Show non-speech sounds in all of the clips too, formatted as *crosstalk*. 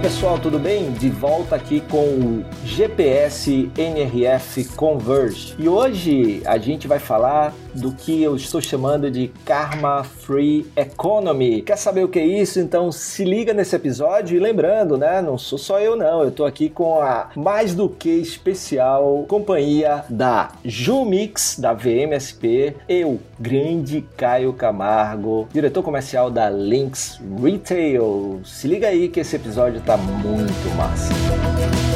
pessoal, tudo bem? De volta aqui com o GPS NRF Converge. E hoje a gente vai falar do que eu estou chamando de Karma Free Economy. Quer saber o que é isso? Então se liga nesse episódio e lembrando, né? Não sou só eu não, eu tô aqui com a mais do que especial companhia da Jumix, da VMSP, eu, grande Caio Camargo, diretor comercial da Links Retail. Se liga aí que esse episódio tá muito massa.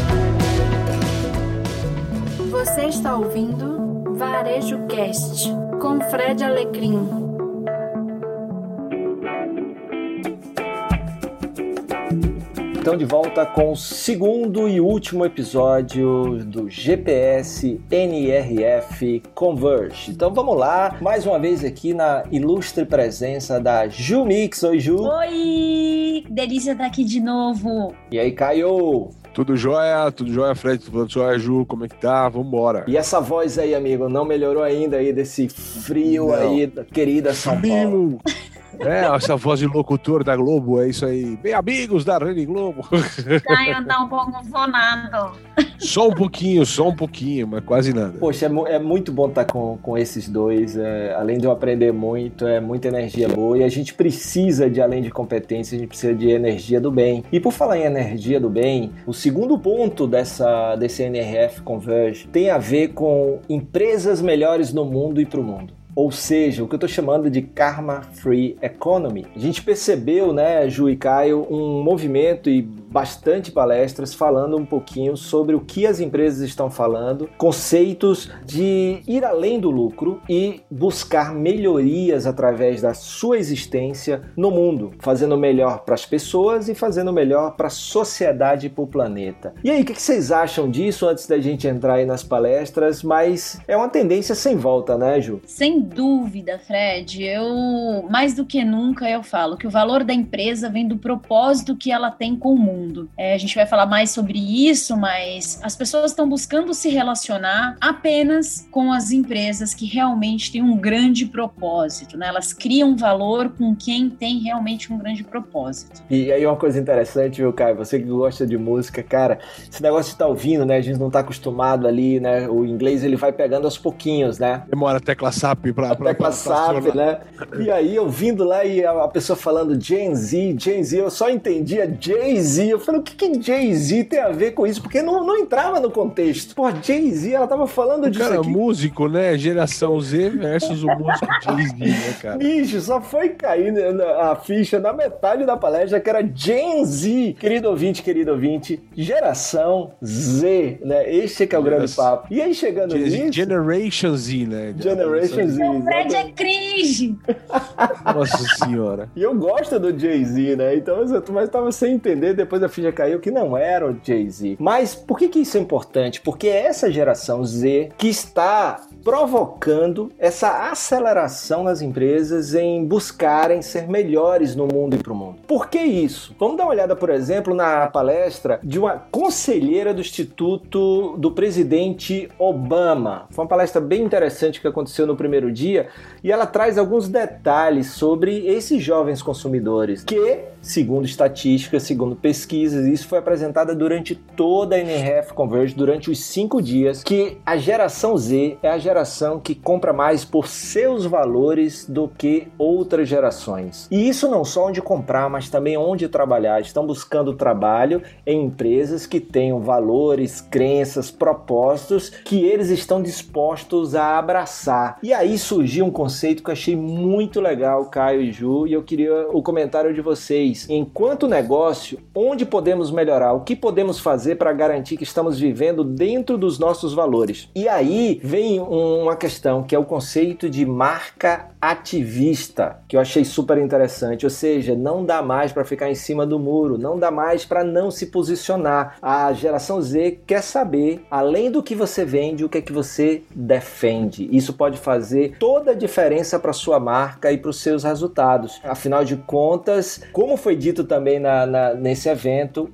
Você está ouvindo Varejo Cast com Fred Alecrim. Então, de volta com o segundo e último episódio do GPS NRF Converge. Então, vamos lá, mais uma vez aqui na ilustre presença da Ju Mix. Oi, Ju. Oi! Delícia estar aqui de novo. E aí, Caio? Tudo jóia, tudo jóia, Fred, tudo jóia, Ju, como é que tá? Vambora. E essa voz aí, amigo, não melhorou ainda aí desse frio Não. aí, da querida São Paulo? Frio. *laughs* É, essa voz de locutor da Globo, é isso aí. Bem, amigos da Rede Globo. Caio tá um pouco fonado. Só um pouquinho, só um pouquinho, mas quase nada. Poxa, é, é muito bom estar com, com esses dois. é, além de eu aprender muito, é muita energia boa. E a gente precisa de, além de competência, a gente precisa de energia do bem. E por falar em energia do bem, o segundo ponto dessa, desse NRF Converge tem a ver com empresas melhores no mundo e para o mundo. Ou seja, o que eu estou chamando de Karma Free Economy. A gente percebeu, né, Ju e Caio, um movimento e bastante palestras falando um pouquinho sobre o que as empresas estão falando, conceitos de ir além do lucro e buscar melhorias através da sua existência no mundo, fazendo melhor para as pessoas e fazendo melhor para a sociedade e para o planeta. E aí, o que vocês acham disso antes da gente entrar aí nas palestras? Mas é uma tendência sem volta, né, Ju? Sem dúvida, Fred. Eu, mais do que nunca, eu falo que o valor da empresa vem do propósito que ela tem com o mundo. É, a gente vai falar mais sobre isso, mas as pessoas estão buscando se relacionar apenas com as empresas que realmente têm um grande propósito, né? Elas criam valor com quem tem realmente um grande propósito. E aí uma coisa interessante, viu, Caio? Você que gosta de música, cara, esse negócio de estar ouvindo, né? A gente não tá acostumado ali, né? O inglês ele vai pegando aos pouquinhos, né? Demora a tecla SAP pra... A pra, tecla pra SAP, né? E aí, eu vindo lá e a a pessoa falando Gen Z, Gen Z, eu só entendia Jay-Z. Eu falei, o que, que Jay-Z tem a ver com isso? Porque não, não entrava no contexto. Pô, Jay-Z, ela tava falando O disso cara, aqui. músico, né? Geração Z versus o músico Jay-Z, né, cara? Bicho, só foi cair na- a ficha na metade da palestra que era Gen Z. Querido ouvinte, querido ouvinte, geração Z, né? Este que é o grande papo. E aí, chegando Gen- nisso... Generation Z, né? Generation Z. O Fred é cringe. Nossa senhora. E eu gosto do Jay-Z, né? Então, eu- mas tava sem entender, depois a ficha caiu, que não era o Jay-Z. Mas por que, que isso é importante? Porque é essa geração Z que está provocando essa aceleração nas empresas em buscarem ser melhores no mundo e para o mundo. Por que isso? Vamos dar uma olhada, por exemplo, na palestra de uma conselheira do Instituto do presidente Obama. Foi uma palestra bem interessante que aconteceu no primeiro dia e ela traz alguns detalhes sobre esses jovens consumidores que, segundo estatísticas, segundo pesquisas, isso foi apresentado durante toda a NRF Converge, durante os cinco dias, que a geração Z é a geração que compra mais por seus valores do que outras gerações. E isso não só onde comprar, mas também onde trabalhar. Estão buscando trabalho em empresas que tenham valores, crenças, propósitos que eles estão dispostos a abraçar. E aí surgiu um conceito que eu achei muito legal, Caio e Ju, e eu queria o comentário de vocês. Enquanto negócio, onde podemos melhorar? O que podemos fazer para garantir que estamos vivendo dentro dos nossos valores? E aí vem uma questão que é o conceito de marca ativista, que eu achei super interessante. Ou seja, não dá mais para ficar em cima do muro, não dá mais para não se posicionar. A geração Z quer saber, além do que você vende, o que é que você defende. Isso pode fazer toda a diferença para sua marca e para os seus resultados. Afinal de contas, como foi dito também na, na- nesse evento,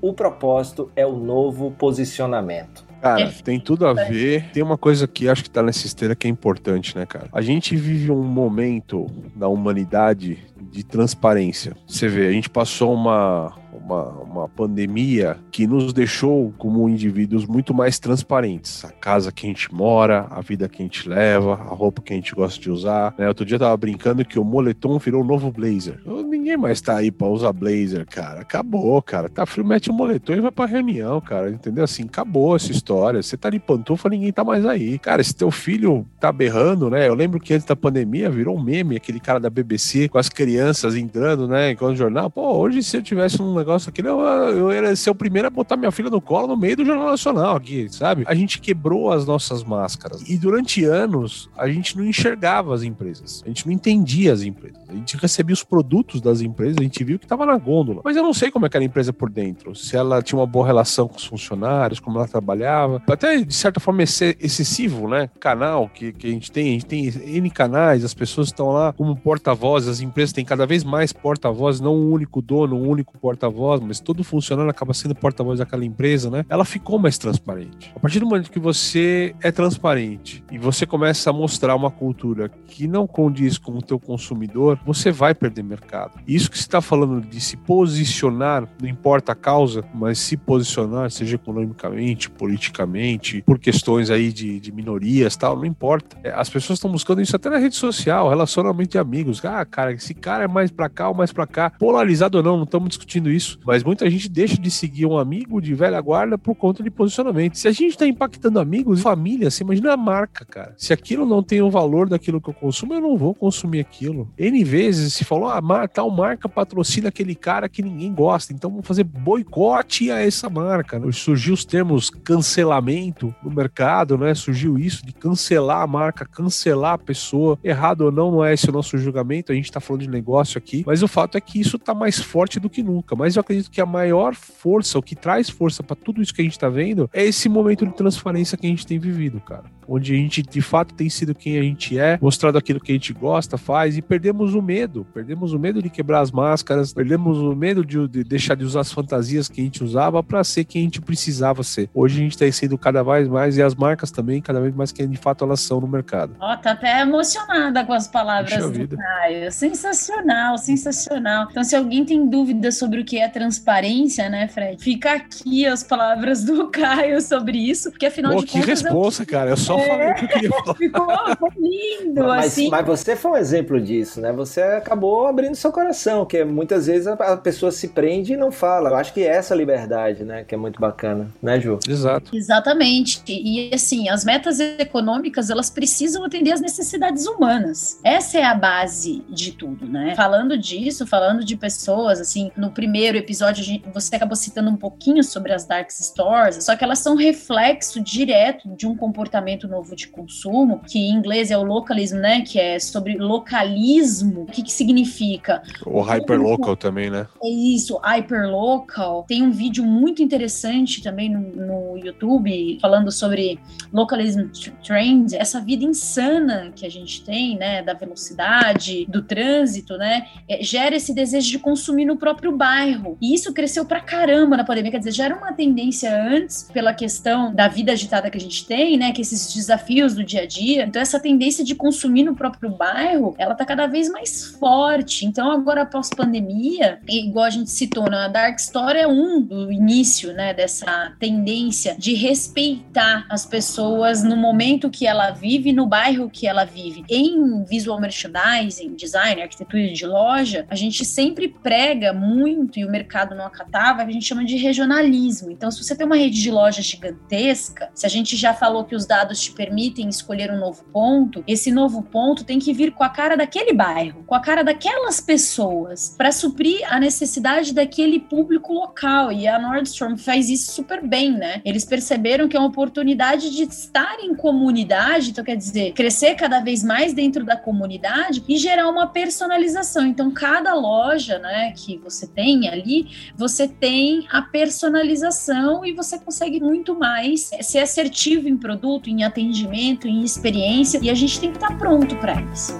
o propósito é o novo posicionamento. Cara, tem tudo a ver. Tem uma coisa que acho que tá nessa esteira que é importante, né, cara? A gente vive um momento na humanidade de transparência. Você vê, a gente passou uma, uma, uma pandemia que nos deixou como indivíduos muito mais transparentes. A casa que a gente mora, a vida que a gente leva, a roupa que a gente gosta de usar. Né? Outro dia eu tava brincando que o moletom virou o novo blazer. Ninguém mais tá aí pra usar blazer, cara. Acabou, cara. Tá frio, mete o moletom e vai pra reunião, cara. Entendeu? Assim, acabou essa história. Você tá de pantufa, ninguém tá mais aí. Cara, se teu filho tá berrando, né? Eu lembro que antes da pandemia virou um meme, aquele cara da BBC com as crianças entrando, né? Com o jornal. Pô, hoje se eu tivesse um negócio aqui, eu, eu ia ser o primeiro a botar minha filha no colo no meio do Jornal Nacional aqui, sabe? A gente quebrou as nossas máscaras. E durante anos, a gente não enxergava as empresas. A gente não entendia as empresas. A gente recebia os produtos das empresas, a gente viu que estava na gôndola. Mas eu não sei como é que era a empresa por dentro. Se ela tinha uma boa relação com os funcionários, como ela trabalhava. Até, de certa forma, excessivo, né? Canal que, que a gente tem. A gente tem N canais, as pessoas estão lá como porta-vozes, as empresas têm cada vez mais porta-vozes, não um único dono, um único porta-voz, mas todo funcionário acaba sendo porta-voz daquela empresa, né? Ela ficou mais transparente. A partir do momento que você é transparente e você começa a mostrar uma cultura que não condiz com o teu consumidor, você vai perder mercado. Isso que você está falando de se posicionar, não importa a causa, mas se posicionar, seja economicamente, politicamente, por questões aí de, de minorias tal, não importa. É, as pessoas estão buscando isso até na rede social, relacionamento de amigos. Ah, cara, esse cara é mais pra cá ou mais pra cá. Polarizado ou não, não estamos discutindo isso. Mas muita gente deixa de seguir um amigo de velha guarda por conta de posicionamento. Se a gente está impactando amigos, família, você imagina a marca, cara. Se aquilo não tem o valor daquilo que eu consumo, eu não vou consumir aquilo. N vezes se falou, ah, tal marca patrocina aquele cara que ninguém gosta, então vamos fazer boicote a essa marca. Né? Surgiu os termos cancelamento no mercado, né? Surgiu isso de cancelar a marca, cancelar a pessoa. Errado ou não, não é esse o nosso julgamento, a gente tá falando de negócio aqui, mas o fato é que isso tá mais forte do que nunca. Mas eu acredito que a maior força, o que traz força para tudo isso que a gente tá vendo, é esse momento de transparência que a gente tem vivido, cara. Onde a gente de fato tem sido quem a gente é, mostrado aquilo que a gente gosta, faz e perdemos o medo. Perdemos o medo de quebrar as máscaras, perdemos o medo de, de deixar de usar as fantasias que a gente usava para ser quem a gente precisava ser. Hoje a gente tem sido cada vez mais e as marcas também, cada vez mais quem de fato elas são no mercado. Ó, oh, tá até emocionada com as palavras do Caio. Sensacional, sensacional. Então, se alguém tem dúvida sobre o que é transparência, né, Fred? Fica aqui as palavras do *laughs* Caio sobre isso, porque afinal Pô, de que contas. Que responsa, eu... cara. Eu só é... falei o que eu queria falar. *laughs* Ficou lindo, mas, assim. Mas você foi um exemplo disso, né? Você acabou abrindo seu coração, que muitas vezes a pessoa se prende e não fala. Eu acho que é essa liberdade, né, que é muito bacana, né, Ju? Exato. Exatamente. E assim, as metas econômicas, elas precisam atender às necessidades humanas. Essa é a base de tudo, né? Falando disso, falando de pessoas, assim, no primeiro episódio gente, você acabou citando um pouquinho sobre as dark stores, só que elas são reflexo direto de um comportamento novo de consumo, que em inglês é o localismo, né, que é sobre localismo. O que, que significa? O hyperlocal também, né? É isso, hyperlocal. Tem um vídeo muito interessante também no, no YouTube falando sobre localism trend, essa vida insana que a gente tem, né, da velocidade, do trânsito, né, é, gera esse desejo de consumir no próprio bairro. E isso cresceu pra caramba na pandemia, quer dizer, já era uma tendência antes pela questão da vida agitada que a gente tem, né, que esses desafios do dia a dia. Então essa tendência de consumir no próprio bairro, ela tá cada vez mais forte. Então agora após pandemia, igual a gente citou, na Dark Story é um do início, né, dessa tendência de respeitar as pessoas no momento que ela vive, no bairro que ela vive. Em visual merchandising, design, arquitetura de loja, a gente sempre prega muito e o mercado não acatava, a gente chama de regionalismo. Então, se você tem uma rede de loja gigantesca, se a gente já falou que os dados te permitem escolher um novo ponto, esse novo ponto tem que vir com a cara daquele bairro, com a cara daquelas pessoas, para suprir a necessidade daquele público local. E a Nordstrom faz isso super bem, né? Eles perceberam que é uma oportunidade de estar em comunidade, então quer dizer, crescer cada vez mais dentro da comunidade e gerar uma personalização. Então, cada loja, né, que você tem ali, você tem a personalização e você consegue muito mais ser assertivo em produto, em atendimento, em experiência, e a gente tem que estar pronto para isso.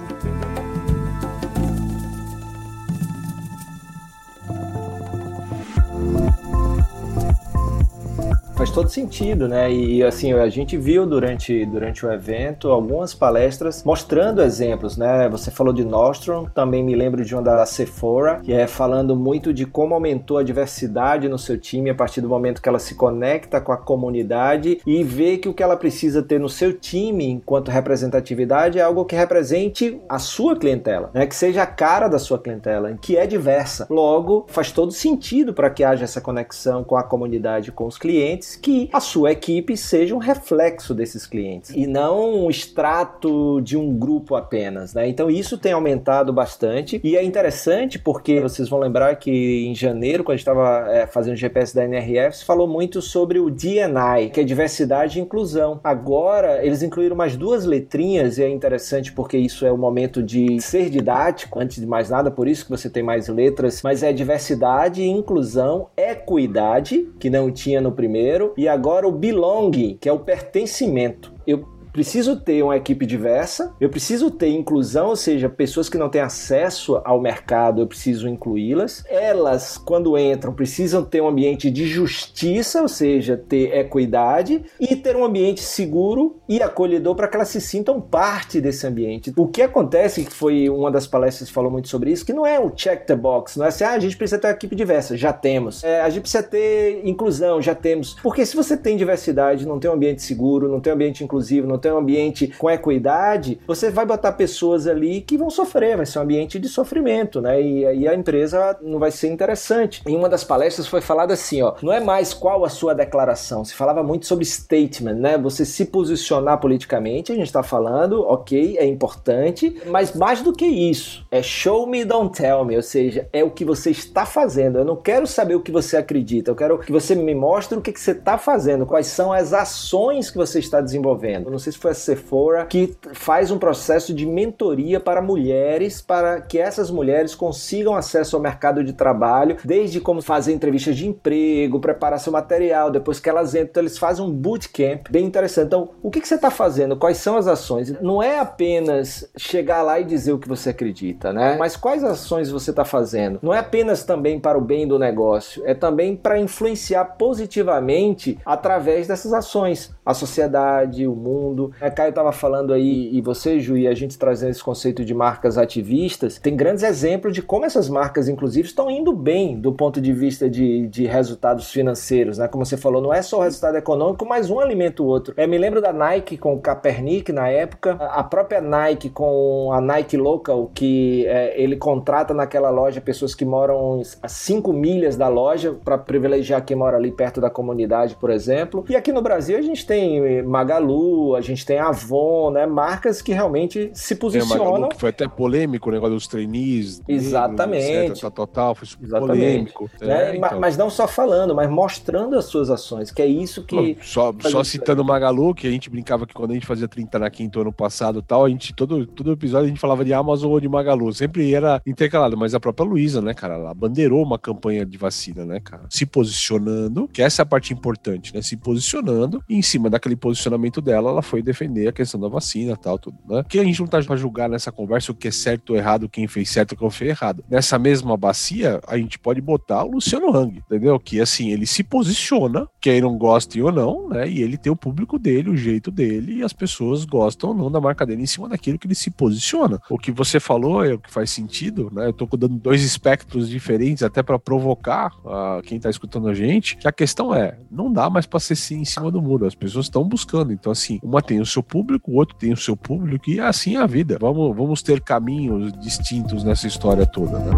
Faz todo sentido, né? E assim, a gente viu durante, durante o evento algumas palestras mostrando exemplos, né? Você falou de Nostrum, também me lembro de uma da Sephora, que é falando muito de como aumentou a diversidade no seu time a partir do momento que ela se conecta com a comunidade e vê que o que ela precisa ter no seu time enquanto representatividade é algo que represente a sua clientela, né? Que seja a cara da sua clientela, que é diversa. Logo, faz todo sentido para que haja essa conexão com a comunidade, com os clientes, que a sua equipe seja um reflexo desses clientes e não um extrato de um grupo apenas, né? Então isso tem aumentado bastante e é interessante porque vocês vão lembrar que em janeiro, quando a gente estava é, fazendo o GPS da NRF, se falou muito sobre o DNI, que é diversidade e inclusão. Agora eles incluíram mais duas letrinhas e é interessante porque isso é o momento de ser didático, antes de mais nada, por isso que você tem mais letras, mas é diversidade, inclusão, equidade, que não tinha no primeiro, e agora o belonging, que é o pertencimento. Eu preciso ter uma equipe diversa, eu preciso ter inclusão, ou seja, pessoas que não têm acesso ao mercado, eu preciso incluí-las. Elas, quando entram, precisam ter um ambiente de justiça, ou seja, ter equidade e ter um ambiente seguro e acolhedor para que elas se sintam parte desse ambiente. O que acontece, que foi uma das palestras que falou muito sobre isso, que não é o check the box, não é assim, ah, a gente precisa ter uma equipe diversa, já temos. É, a gente precisa ter inclusão, já temos. Porque se você tem diversidade, não tem um ambiente seguro, não tem um ambiente inclusivo, não tem um ambiente com equidade, você vai botar pessoas ali que vão sofrer, vai ser um ambiente de sofrimento, né? E aí a empresa não vai ser interessante. Em uma das palestras foi falado assim, ó, não é mais qual a sua declaração, se falava muito sobre statement, né? Você se posicionar politicamente, a gente está falando, ok, é importante, mas mais do que isso, é show me, don't tell me, ou seja, é o que você está fazendo. Eu não quero saber o que você acredita, eu quero que você me mostre o que, que você está fazendo, quais são as ações que você está desenvolvendo. Eu não sei se foi a Sephora, que faz um processo de mentoria para mulheres, para que essas mulheres consigam acesso ao mercado de trabalho, desde como fazer entrevistas de emprego, preparar seu material, depois que elas entram, então eles fazem um bootcamp bem interessante. Então, o que, que você está fazendo? Quais são as ações? Não é apenas chegar lá e dizer o que você acredita, né? Mas quais ações você está fazendo? Não é apenas também para o bem do negócio, é também para influenciar positivamente através dessas ações a sociedade, o mundo. A Caio estava falando aí, e você, Ju, e a gente trazendo esse conceito de marcas ativistas, tem grandes exemplos de como essas marcas, inclusive, estão indo bem do ponto de vista de, de resultados financeiros, né? Como você falou, não é só o resultado econômico, mas um alimenta o outro. É, me lembro da Nike com o Kaepernick na época, a própria Nike com a Nike Local, que é, ele contrata naquela loja pessoas que moram a 5 milhas da loja para privilegiar quem mora ali perto da comunidade, por exemplo. E aqui no Brasil a gente tem tem Magalu, a gente tem Avon, né? Marcas que realmente se posicionam. É, Magalu, foi até polêmico o negócio dos trainees. Exatamente. Etc, total, foi super Exatamente. polêmico. Né? É, então. Mas não só falando, mas mostrando as suas ações, que é isso que. só só citando Magalu, que a gente brincava que quando a gente fazia 30 na quinta ano passado tal, a gente, todo, todo episódio a gente falava de Amazon ou de Magalu. Sempre era intercalado, mas a própria Luísa, né, cara? Ela bandeirou uma campanha de vacina, né, cara? Se posicionando, que essa é a parte importante, né? Se posicionando em cima daquele posicionamento dela, ela foi defender a questão da vacina tal, tudo, né? Que a gente não tá pra julgar nessa conversa o que é certo ou errado, quem fez certo ou quem fez errado. Nessa mesma bacia, a gente pode botar o Luciano Hang, entendeu? Que assim, ele se posiciona, quem não goste ou não, né? E ele tem o público dele, o jeito dele, e as pessoas gostam ou não da marca dele em cima daquilo que ele se posiciona. O que você falou é o que faz sentido, né? Eu tô dando dois espectros diferentes até para provocar uh, quem tá escutando a gente, que a questão é, não dá mais pra ser sim em cima do muro. As pessoas pessoas estão buscando. Então, assim, uma tem o seu público, o outro tem o seu público, e assim é a vida. Vamos, vamos ter caminhos distintos nessa história toda, né?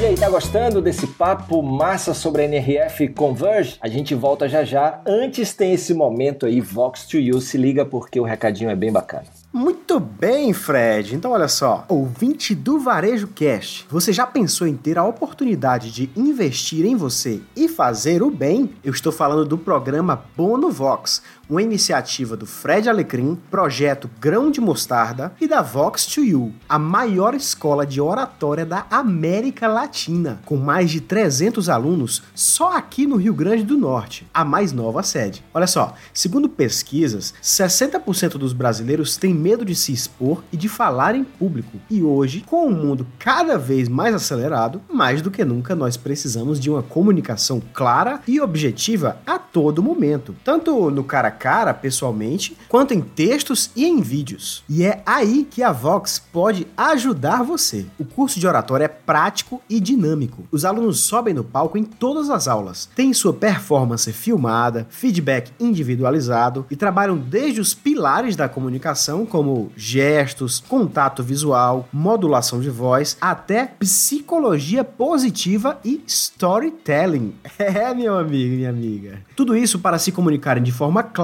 E aí, tá gostando desse papo massa sobre a NRF Converge? A gente volta já já. Antes tem esse momento aí, Vox to You. Se liga porque o recadinho é bem bacana. Muito bem, Fred. Então, olha só, ouvinte do Varejo Cash, você já pensou em ter a oportunidade de investir em você e fazer o bem? Eu estou falando do programa Bono Vox, uma iniciativa do Fred Alecrim, projeto Grão de Mostarda e da Vox to You, a maior escola de oratória da América Latina, com mais de 300 alunos só aqui no Rio Grande do Norte, a mais nova sede. Olha só, segundo pesquisas, 60% dos brasileiros têm medo de se expor e de falar em público. E hoje, com o mundo cada vez mais acelerado, mais do que nunca nós precisamos de uma comunicação clara e objetiva a todo momento, tanto no cara cara, pessoalmente, quanto em textos e em vídeos. E é aí que a Vox pode ajudar você. O curso de oratória é prático e dinâmico. Os alunos sobem no palco em todas as aulas, têm sua performance filmada, feedback individualizado e trabalham desde os pilares da comunicação, como gestos, contato visual, modulação de voz, até psicologia positiva e storytelling. *laughs* É, meu amigo e minha amiga. Tudo isso para se comunicarem de forma clara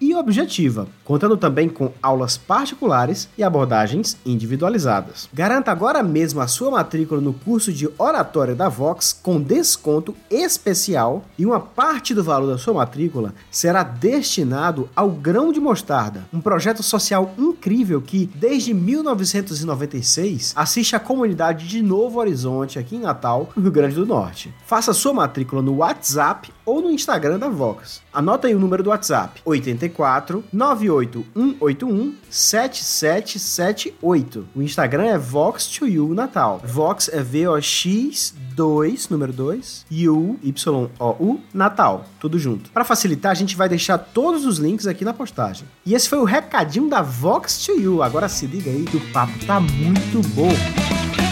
e objetiva, contando também com aulas particulares e abordagens individualizadas. Garanta agora mesmo a sua matrícula no curso de oratória da Vox com desconto especial e uma parte do valor da sua matrícula será destinado ao Grão de Mostarda, um projeto social incrível que, desde 1996, assiste a comunidade de Novo Horizonte, aqui em Natal, no Rio Grande do Norte. Faça sua matrícula no WhatsApp ou no Instagram da Vox. Anota aí o número do WhatsApp: 84 98181 7778. O Instagram é Vox to You Natal. Vox é V-O-X 2, número 2, U, Y-O-U, Natal. Tudo junto. Para facilitar, a gente vai deixar todos os links aqui na postagem. E esse foi o recadinho da Vox to You. Agora se liga aí que o papo tá muito bom.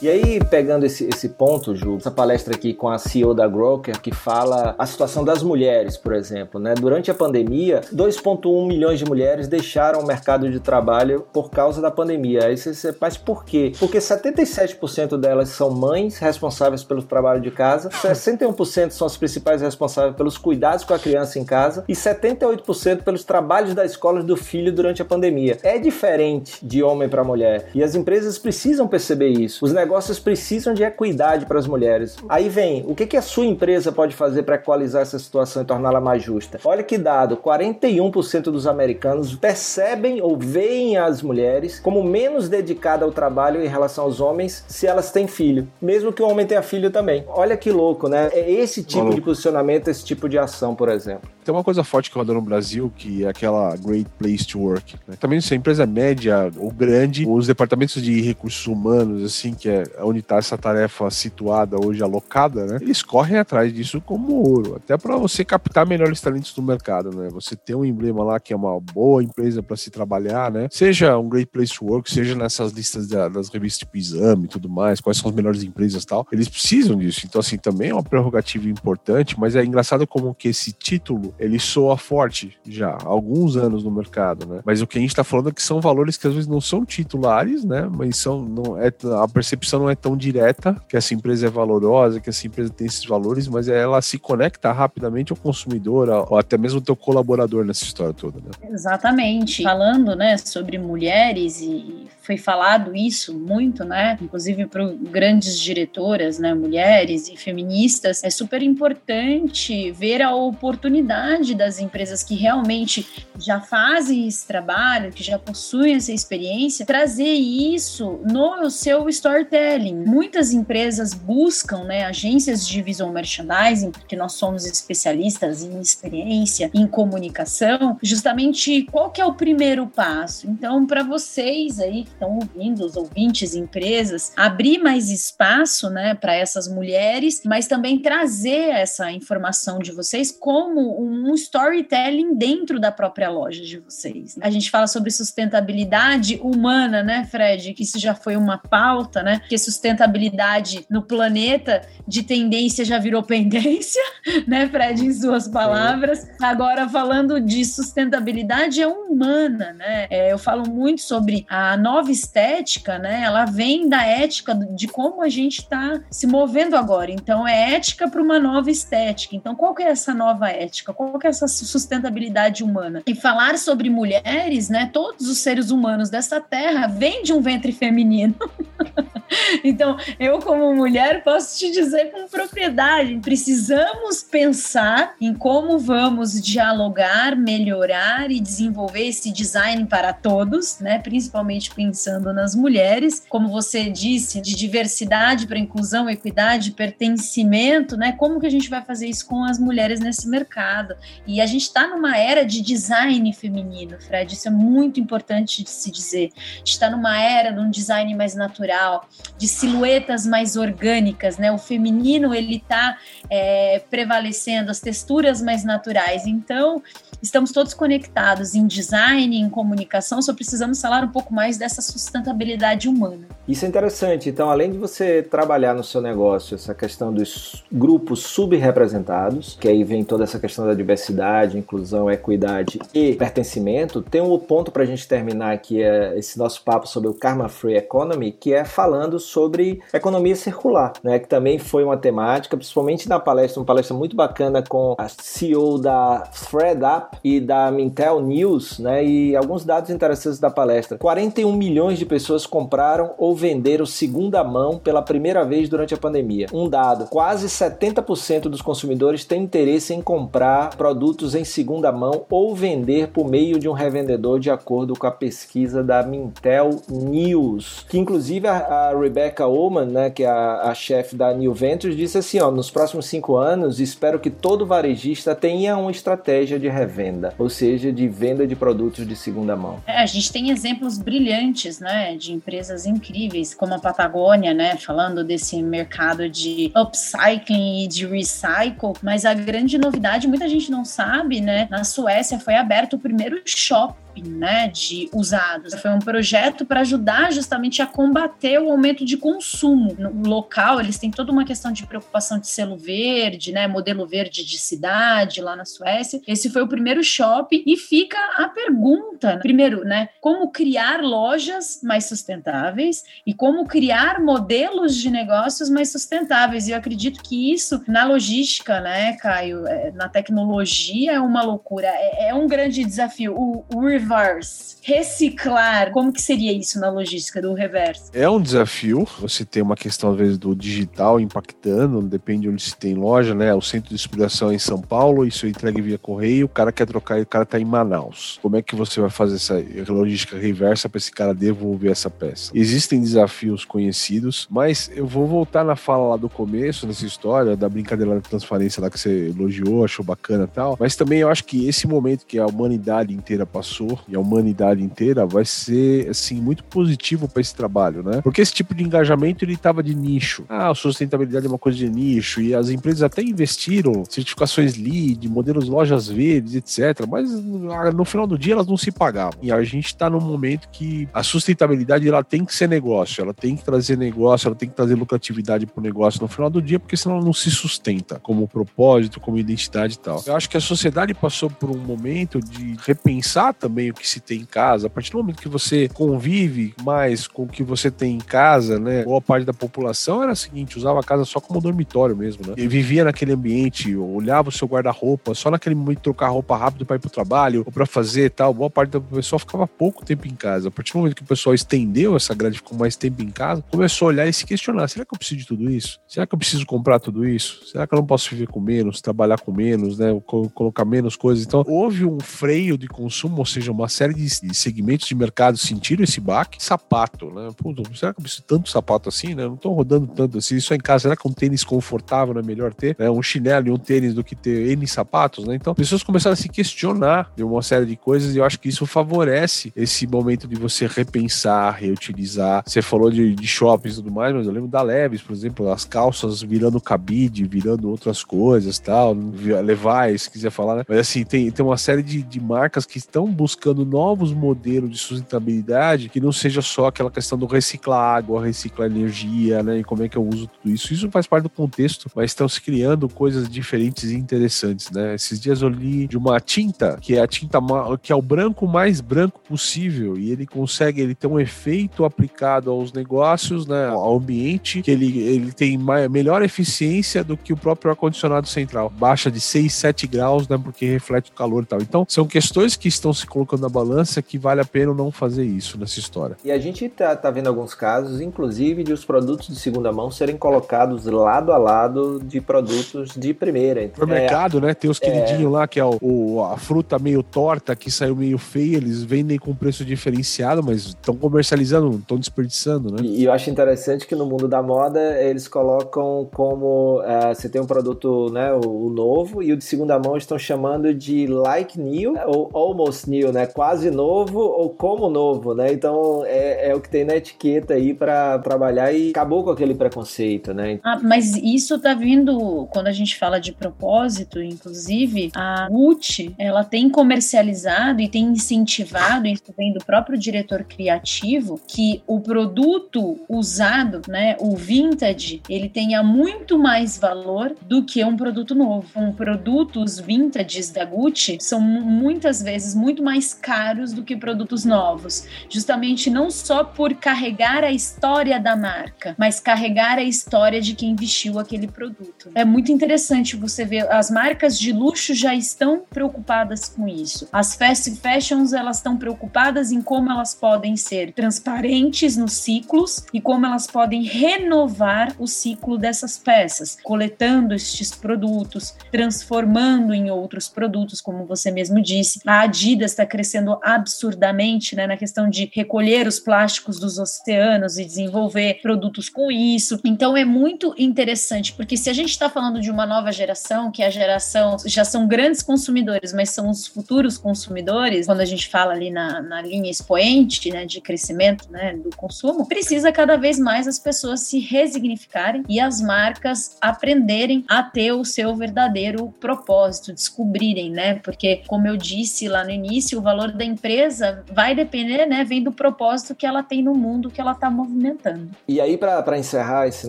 E aí, pegando esse, esse ponto, Ju, essa palestra aqui com a CEO da Groker, que fala a situação das mulheres, por exemplo, né? Durante a pandemia, 2,1 milhões de mulheres deixaram o mercado de trabalho por causa da pandemia. Aí você, mas por quê? Porque 77% delas são mães responsáveis pelo trabalho de casa, 61% são as principais responsáveis pelos cuidados com a criança em casa e 78% pelos trabalhos da escola do filho durante a pandemia. É diferente de homem para mulher e as empresas precisam perceber isso. Os negócios precisam de equidade para as mulheres. Aí vem, o que, que a sua empresa pode fazer para equalizar essa situação e torná-la mais justa? Olha que dado, 41% dos americanos percebem ou veem as mulheres como menos dedicadas ao trabalho em relação aos homens se elas têm filho, mesmo que o homem tenha filho também. Olha que louco, né? É esse tipo Maluco. de posicionamento, esse tipo de ação, por exemplo. Tem uma coisa forte que roda no Brasil, que é aquela great place to work. Né? Também se a empresa é média ou grande, os departamentos de recursos humanos, assim, que é onde está essa tarefa situada hoje, alocada, né? Eles correm atrás disso como ouro, até para você captar melhores talentos do mercado, né? Você ter um emblema lá que é uma boa empresa para se trabalhar, né? Seja um great place to work, seja nessas listas das revistas tipo Exame e tudo mais, quais são as melhores empresas e tal, eles precisam disso. Então, assim, também é uma prerrogativa importante, mas é engraçado como que esse título, ele soa forte já há alguns anos no mercado, né? Mas o que a gente está falando é que são valores que às vezes não são titulares, né? Mas são, não é, a percepção não é tão direta que essa empresa é valorosa, que essa empresa tem esses valores, mas ela se conecta rapidamente ao consumidor, ou até mesmo ao teu colaborador nessa história toda, né? Exatamente. Falando, né, sobre mulheres e foi falado isso muito, né? Inclusive para grandes diretoras, né, mulheres e feministas, é super importante ver a oportunidade das empresas que realmente já fazem esse trabalho, que já possuem essa experiência, trazer isso no seu storytelling. Muitas empresas buscam, né, agências de visual merchandising, porque nós somos especialistas em experiência, em comunicação, justamente qual que é o primeiro passo. Então, para vocês aí estão ouvindo, os ouvintes, empresas, abrir mais espaço, né, para essas mulheres, mas também trazer essa informação de vocês como um storytelling dentro da própria loja de vocês. A gente fala sobre sustentabilidade humana, né, Fred? Que isso já foi uma pauta, né? Que sustentabilidade no planeta de tendência já virou pendência, *laughs* né, Fred, em suas palavras. Agora falando de sustentabilidade é humana, né? É, eu falo muito sobre a nova estética, né? Ela vem da ética de como a gente está se movendo agora. Então, é ética para uma nova estética. Então, qual que é essa nova ética? Qual que é essa sustentabilidade humana? E falar sobre mulheres, né? Todos os seres humanos dessa terra vêm de um ventre feminino. *laughs* *laughs* Então, eu, como mulher, posso te dizer com propriedade: precisamos pensar em como vamos dialogar, melhorar e desenvolver esse design para todos, né? Principalmente pensando nas mulheres, como você disse, de diversidade para inclusão, equidade, pertencimento, né? Como que a gente vai fazer isso com as mulheres nesse mercado? E a gente está numa era de design feminino, Fred. Isso é muito importante de se dizer. A gente está numa era de um design mais natural, de silhuetas mais orgânicas, né? O feminino ele está é, prevalecendo, as texturas mais naturais. Então, estamos todos conectados em design, em comunicação, só precisamos falar um pouco mais dessa sustentabilidade humana. Isso é interessante. Então, além de você trabalhar no seu negócio essa questão dos grupos subrepresentados, que aí vem toda essa questão da diversidade, inclusão, equidade e pertencimento, tem um ponto para a gente terminar aqui é esse nosso papo sobre o Karma Free Economy, que é falando sobre economia circular, né? Que também foi uma temática, principalmente na palestra, uma palestra muito bacana com a CEO da ThreadUp e da Mintel News, né? E alguns dados interessantes da palestra. 41 milhões de pessoas compraram ou venderam segunda mão pela primeira vez durante a pandemia. Um dado: quase 70% dos consumidores têm interesse em comprar produtos em segunda mão ou vender por meio de um revendedor, de acordo com a pesquisa da Mintel News, que inclusive a, a Rebecca Oman, né, que é a, a chefe da New Ventures, disse assim: ó, nos próximos cinco anos, espero que todo varejista tenha uma estratégia de revenda, ou seja, de venda de produtos de segunda mão. É, a gente tem exemplos brilhantes, né, de empresas incríveis, como a Patagônia, né, falando desse mercado de upcycling e de recycle, mas a grande novidade, muita gente não sabe, né, na Suécia foi aberto o primeiro shopping né, de usados. Foi um projeto para ajudar justamente a combater o aumento de consumo. No local, eles têm toda uma questão de preocupação de selo verde, né, modelo verde de cidade lá na Suécia. Esse foi o primeiro shopping e fica a pergunta, né? primeiro, né, como criar lojas mais sustentáveis e como criar modelos de negócios mais sustentáveis. E eu acredito que isso na logística, né, Caio, é, na tecnologia é uma loucura, é, é um grande desafio. O, o reverse, reciclar, como que seria isso na logística do reverse? É um desafio, você tem uma questão às vezes do digital impactando, depende onde se tem loja, né? O centro de distribuição é em São Paulo, isso é entregue via correio, o cara quer trocar e o cara tá em Manaus. Como é que você vai fazer essa logística reversa para esse cara devolver essa peça? Existem desafios conhecidos, mas eu vou voltar na fala lá do começo, nessa história da brincadeira da transparência lá que você elogiou, achou bacana e tal, mas também eu acho que esse momento que a humanidade inteira passou, e a humanidade inteira vai ser assim muito positivo para esse trabalho, né? Porque esse tipo de engajamento ele estava de nicho. Ah, a sustentabilidade é uma coisa de nicho e as empresas até investiram certificações LEED, modelos lojas verdes, etc. Mas ah, no final do dia elas não se pagavam. E a gente está num momento que a sustentabilidade ela tem que ser negócio, ela tem que trazer negócio, ela tem que trazer lucratividade para o negócio no final do dia, porque senão ela não se sustenta como propósito, como identidade e tal. Eu acho que a sociedade passou por um momento de repensar também o que se tem em casa, a partir do momento que você convive mais com o que você tem em casa, né? Boa parte da população era a seguinte, usava a casa só como dormitório mesmo, né? E vivia naquele ambiente, olhava o seu guarda-roupa, só naquele momento trocar roupa rápido para ir pro trabalho ou para fazer tal. Boa parte da pessoa ficava pouco tempo em casa. A partir do momento que o pessoal estendeu essa grade, ficou mais tempo em casa, começou a olhar e se questionar: será que eu preciso de tudo isso? Será que eu preciso comprar tudo isso? Será que eu não posso viver com menos, trabalhar com menos, né? Colocar menos coisas? Então, houve um freio de consumo, ou seja, uma série de segmentos de mercado sentiram esse baque. Sapato, né? Pô, será que eu preciso tanto sapato assim, né? não tô rodando tanto assim. Só em casa, será que um tênis confortável não é melhor ter? Né? Um chinelo e um tênis do que ter N sapatos, né? Então, pessoas começaram a se questionar de uma série de coisas e eu acho que isso favorece esse momento de você repensar, reutilizar. Você falou de, de shoppings e tudo mais, mas eu lembro da Leves, por exemplo, as calças virando cabide, virando outras coisas tal. Levi's, se quiser falar, né? Mas assim, tem, tem uma série de, de marcas que estão buscando novos modelos de sustentabilidade que não seja só aquela questão do reciclar água, reciclar energia, né? E como é que eu uso tudo isso. Isso faz parte do contexto, mas estão se criando coisas diferentes e interessantes, né? Esses dias eu li de uma tinta, que é a tinta que é o branco mais branco possível, e ele consegue, ele tem um efeito aplicado aos negócios, né? Ao ambiente, que ele, ele tem mais, melhor eficiência do que o próprio ar-condicionado central. Baixa de 6, 7 graus, né? Porque reflete o calor e tal. Então, são questões que estão se colocando na balança que vale a pena não fazer isso nessa história. E a gente tá, tá vendo alguns casos, inclusive, de os produtos de segunda mão serem colocados lado a lado de produtos de primeira. No é, mercado, né? Tem os queridinhos é... lá, que é o, o, a fruta meio torta, que saiu meio feia, eles vendem com preço diferenciado, mas estão comercializando, não estão desperdiçando, né? E, e, eu acho interessante que no mundo da moda, eles colocam como uh, você tem um produto, né, o, o, novo, e o de segunda mão estão chamando de like new, ou almost new, né? Quase novo ou como novo, né? Então é, é o que tem na etiqueta aí para trabalhar e acabou com aquele preconceito, né? Ah, mas isso tá vindo quando a gente fala de propósito, inclusive, a Gucci, ela tem comercializado e tem incentivado, isso vem do próprio diretor criativo, que o produto usado, né, o vintage, ele tenha muito mais valor do que um produto novo. Um produto, os vintages da Gucci são muitas vezes muito mais caros do que produtos novos, justamente não só por carregar a história da marca, mas carregar a história de quem vestiu aquele produto. É muito interessante você ver as marcas de luxo já estão preocupadas com isso. As fast fashions elas estão preocupadas em como elas podem ser transparentes nos ciclos e como elas podem renovar o ciclo dessas peças, coletando estes produtos, transformando em outros produtos, como você mesmo disse. A Adidas está crescendo absurdamente né, na questão de recolher os plásticos dos oceanos e desenvolver produtos com isso. Então é muito interessante, porque se a gente está falando de uma nova geração, que a geração já são grandes consumidores, mas são os futuros consumidores, quando a gente fala ali na, na linha expoente né, de crescimento né, do consumo, precisa cada vez mais as pessoas se resignificarem e as marcas aprenderem a ter o seu verdadeiro propósito, descobrirem, né? Porque, como eu disse lá no início, o valor da empresa vai depender, né? Vem do propósito que ela tem no mundo que ela está movimentando. E aí, para encerrar esse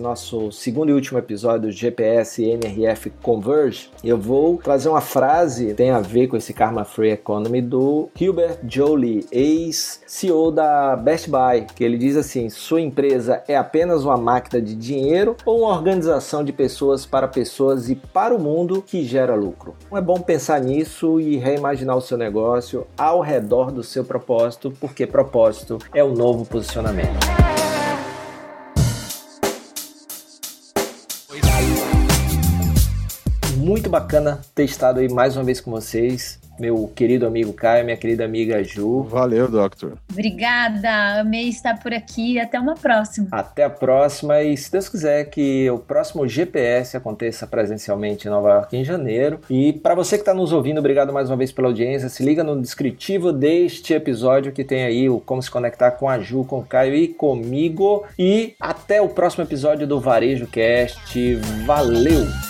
nosso segundo e último episódio do GPS NRF Converge, eu vou trazer uma frase que tem a ver com esse Karma Free Economy do Hubert Jolie, ex-CEO da Best Buy, que ele diz assim: sua empresa é apenas uma máquina de dinheiro ou uma organização de pessoas para pessoas e para o mundo que gera lucro? É bom pensar nisso e reimaginar o seu negócio ao redor do seu propósito, porque propósito é o novo posicionamento. Muito bacana ter estado aí mais uma vez com vocês meu querido amigo Caio, minha querida amiga Ju. Valeu, Doctor. Obrigada, amei estar por aqui. Até uma próxima. Até a próxima e, se Deus quiser, que o próximo GPS aconteça presencialmente em Nova York em janeiro. E para você que está nos ouvindo, obrigado mais uma vez pela audiência. Se liga no descritivo deste episódio que tem aí o como se conectar com a Ju, com o Caio e comigo. E até o próximo episódio do Varejo Cast. Valeu!